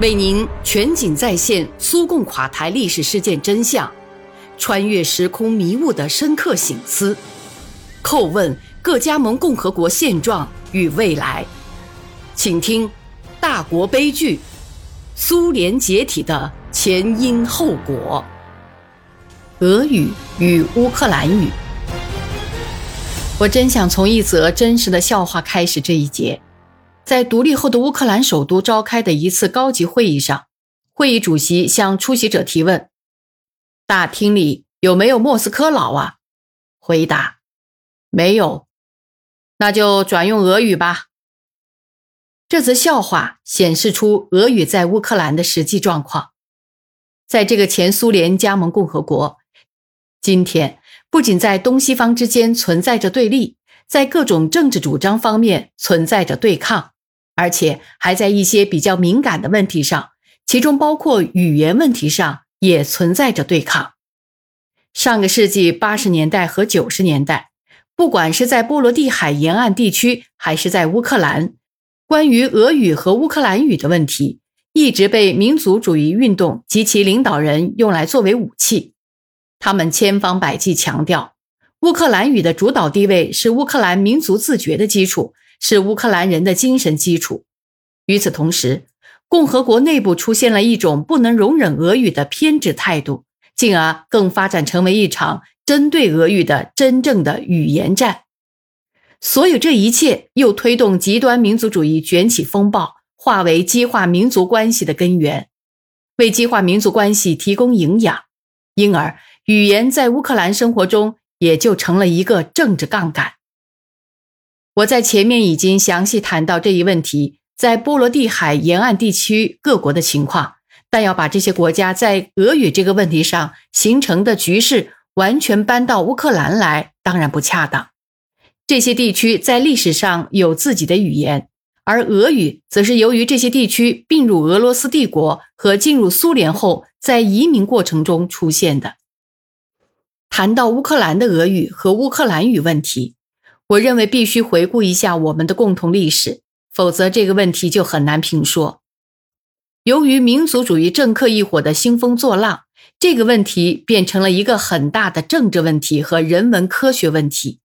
为您全景再现苏共垮台历史事件真相，穿越时空迷雾的深刻醒思，叩问各加盟共和国现状与未来。请听《大国悲剧：苏联解体的前因后果》。俄语与乌克兰语。我真想从一则真实的笑话开始这一节。在独立后的乌克兰首都召开的一次高级会议上，会议主席向出席者提问：“大厅里有没有莫斯科佬啊？”回答：“没有。”那就转用俄语吧。这则笑话显示出俄语在乌克兰的实际状况。在这个前苏联加盟共和国，今天不仅在东西方之间存在着对立，在各种政治主张方面存在着对抗。而且还在一些比较敏感的问题上，其中包括语言问题上，也存在着对抗。上个世纪八十年代和九十年代，不管是在波罗的海沿岸地区，还是在乌克兰，关于俄语和乌克兰语的问题，一直被民族主义运动及其领导人用来作为武器。他们千方百计强调，乌克兰语的主导地位是乌克兰民族自觉的基础。是乌克兰人的精神基础。与此同时，共和国内部出现了一种不能容忍俄语的偏执态度，进而更发展成为一场针对俄语的真正的语言战。所有这一切又推动极端民族主义卷起风暴，化为激化民族关系的根源，为激化民族关系提供营养。因而，语言在乌克兰生活中也就成了一个政治杠杆。我在前面已经详细谈到这一问题，在波罗的海沿岸地区各国的情况，但要把这些国家在俄语这个问题上形成的局势完全搬到乌克兰来，当然不恰当。这些地区在历史上有自己的语言，而俄语则是由于这些地区并入俄罗斯帝国和进入苏联后，在移民过程中出现的。谈到乌克兰的俄语和乌克兰语问题。我认为必须回顾一下我们的共同历史，否则这个问题就很难评说。由于民族主义政客一伙的兴风作浪，这个问题变成了一个很大的政治问题和人文科学问题。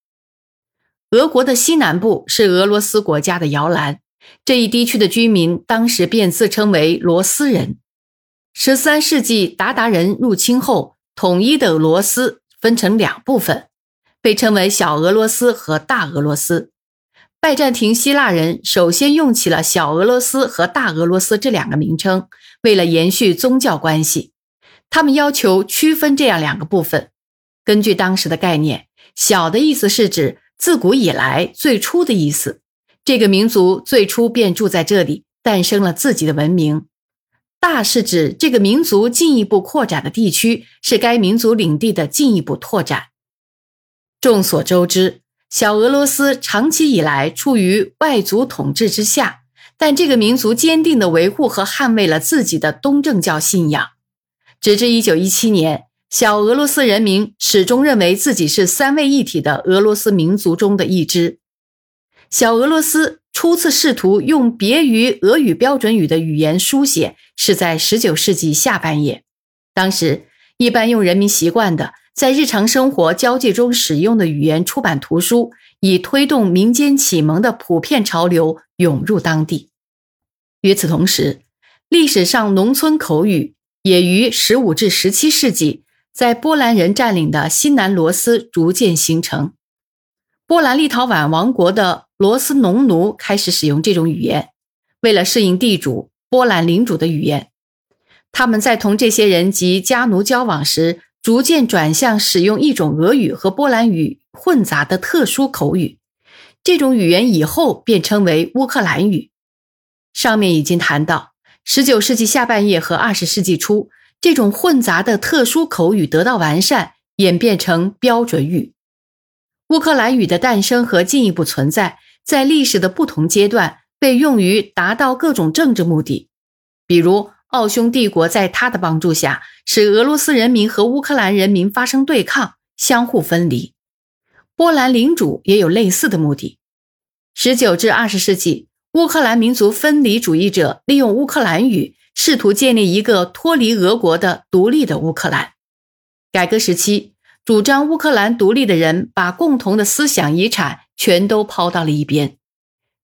俄国的西南部是俄罗斯国家的摇篮，这一地区的居民当时便自称为罗斯人。十三世纪鞑靼人入侵后，统一的罗斯分成两部分。被称为小俄罗斯和大俄罗斯。拜占庭希腊人首先用起了小俄罗斯和大俄罗斯这两个名称，为了延续宗教关系，他们要求区分这样两个部分。根据当时的概念，小的意思是指自古以来最初的意思，这个民族最初便住在这里，诞生了自己的文明；大是指这个民族进一步扩展的地区，是该民族领地的进一步拓展。众所周知，小俄罗斯长期以来处于外族统治之下，但这个民族坚定地维护和捍卫了自己的东正教信仰。直至1917年，小俄罗斯人民始终认为自己是三位一体的俄罗斯民族中的一支。小俄罗斯初次试图用别于俄语标准语的语言书写，是在19世纪下半叶。当时，一般用人民习惯的。在日常生活交际中使用的语言出版图书，以推动民间启蒙的普遍潮流涌入当地。与此同时，历史上农村口语也于十五至十七世纪在波兰人占领的新南罗斯逐渐形成。波兰立陶宛王国的罗斯农奴开始使用这种语言，为了适应地主波兰领主的语言，他们在同这些人及家奴交往时。逐渐转向使用一种俄语和波兰语混杂的特殊口语，这种语言以后便称为乌克兰语。上面已经谈到，十九世纪下半叶和二十世纪初，这种混杂的特殊口语得到完善，演变成标准语。乌克兰语的诞生和进一步存在，在历史的不同阶段被用于达到各种政治目的，比如。奥匈帝国在他的帮助下，使俄罗斯人民和乌克兰人民发生对抗，相互分离。波兰领主也有类似的目的。十九至二十世纪，乌克兰民族分离主义者利用乌克兰语，试图建立一个脱离俄国的独立的乌克兰。改革时期，主张乌克兰独立的人把共同的思想遗产全都抛到了一边。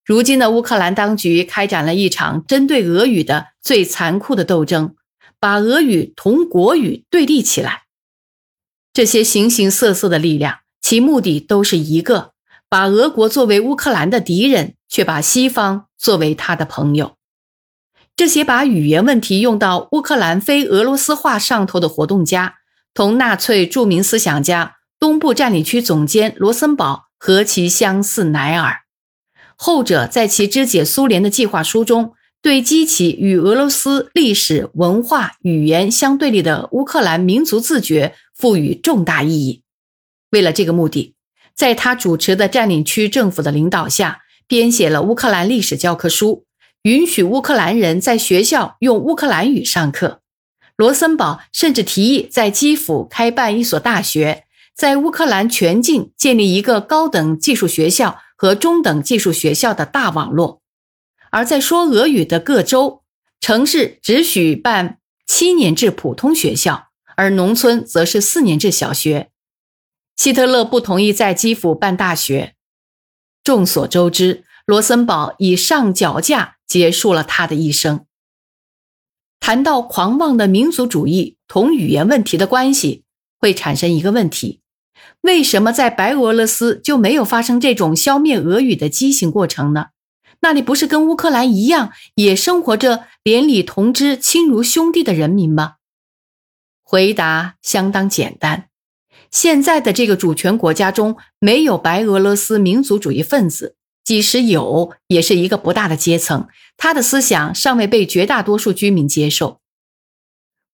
如今的乌克兰当局开展了一场针对俄语的最残酷的斗争，把俄语同国语对立起来。这些形形色色的力量，其目的都是一个：把俄国作为乌克兰的敌人，却把西方作为他的朋友。这些把语言问题用到乌克兰非俄罗斯化上头的活动家，同纳粹著名思想家、东部占领区总监罗森堡何其相似乃尔。后者在其肢解苏联的计划书中，对激起与俄罗斯历史文化语言相对立的乌克兰民族自觉赋予重大意义。为了这个目的，在他主持的占领区政府的领导下，编写了乌克兰历史教科书，允许乌克兰人在学校用乌克兰语上课。罗森堡甚至提议在基辅开办一所大学，在乌克兰全境建立一个高等技术学校。和中等技术学校的大网络，而在说俄语的各州、城市只许办七年制普通学校，而农村则是四年制小学。希特勒不同意在基辅办大学。众所周知，罗森堡以上脚架结束了他的一生。谈到狂妄的民族主义同语言问题的关系，会产生一个问题。为什么在白俄罗斯就没有发生这种消灭俄语的畸形过程呢？那里不是跟乌克兰一样，也生活着连理同枝、亲如兄弟的人民吗？回答相当简单：现在的这个主权国家中没有白俄罗斯民族主义分子，即使有，也是一个不大的阶层，他的思想尚未被绝大多数居民接受。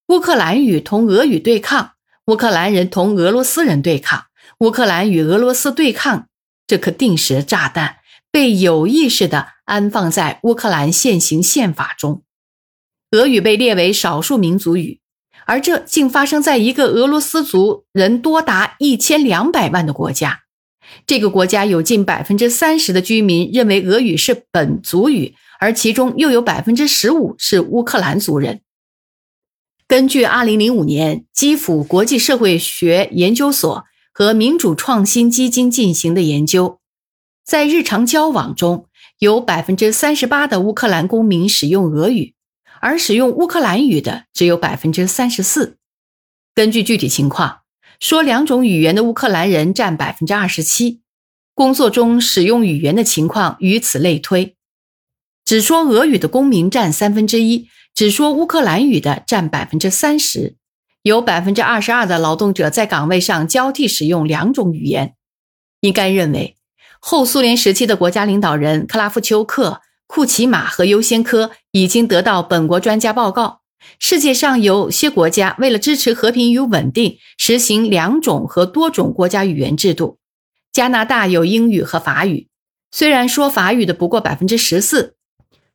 乌克兰语同俄语对抗，乌克兰人同俄罗斯人对抗。乌克兰与俄罗斯对抗，这颗定时炸弹被有意识地安放在乌克兰现行宪法中。俄语被列为少数民族语，而这竟发生在一个俄罗斯族人多达一千两百万的国家。这个国家有近百分之三十的居民认为俄语是本族语，而其中又有百分之十五是乌克兰族人。根据二零零五年基辅国际社会学研究所。和民主创新基金进行的研究，在日常交往中有百分之三十八的乌克兰公民使用俄语，而使用乌克兰语的只有百分之三十四。根据具体情况，说两种语言的乌克兰人占百分之二十七。工作中使用语言的情况与此类推，只说俄语的公民占三分之一，只说乌克兰语的占百分之三十。有百分之二十二的劳动者在岗位上交替使用两种语言。应该认为，后苏联时期的国家领导人克拉夫丘克、库奇马和优先科已经得到本国专家报告。世界上有些国家为了支持和平与稳定，实行两种和多种国家语言制度。加拿大有英语和法语，虽然说法语的不过百分之十四。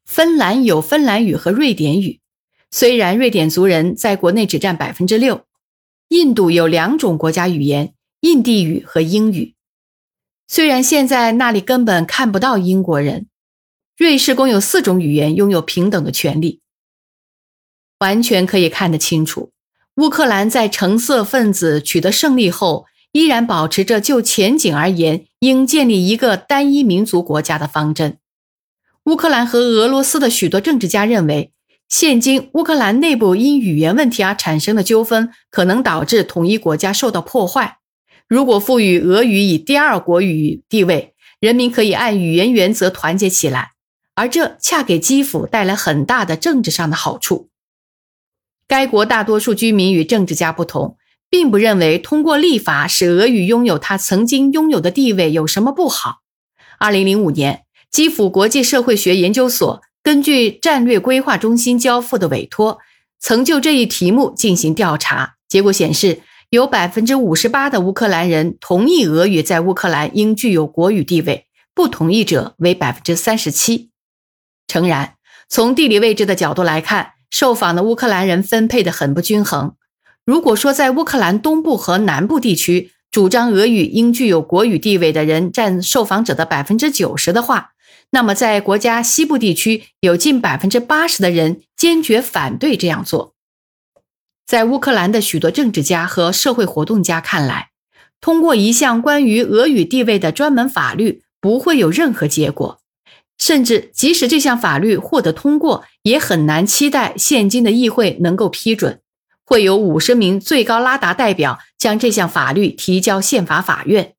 芬兰有芬兰语和瑞典语。虽然瑞典族人在国内只占百分之六，印度有两种国家语言：印地语和英语。虽然现在那里根本看不到英国人，瑞士共有四种语言拥有平等的权利。完全可以看得清楚，乌克兰在橙色分子取得胜利后，依然保持着就前景而言应建立一个单一民族国家的方针。乌克兰和俄罗斯的许多政治家认为。现今乌克兰内部因语言问题而产生的纠纷，可能导致统一国家受到破坏。如果赋予俄语以第二国语地位，人民可以按语言原则团结起来，而这恰给基辅带来很大的政治上的好处。该国大多数居民与政治家不同，并不认为通过立法使俄语拥有它曾经拥有的地位有什么不好。二零零五年，基辅国际社会学研究所。根据战略规划中心交付的委托，曾就这一题目进行调查。结果显示，有百分之五十八的乌克兰人同意俄语在乌克兰应具有国语地位，不同意者为百分之三十七。诚然，从地理位置的角度来看，受访的乌克兰人分配的很不均衡。如果说在乌克兰东部和南部地区，主张俄语应具有国语地位的人占受访者的百分之九十的话，那么，在国家西部地区，有近百分之八十的人坚决反对这样做。在乌克兰的许多政治家和社会活动家看来，通过一项关于俄语地位的专门法律不会有任何结果，甚至即使这项法律获得通过，也很难期待现今的议会能够批准。会有五十名最高拉达代表将这项法律提交宪法法院，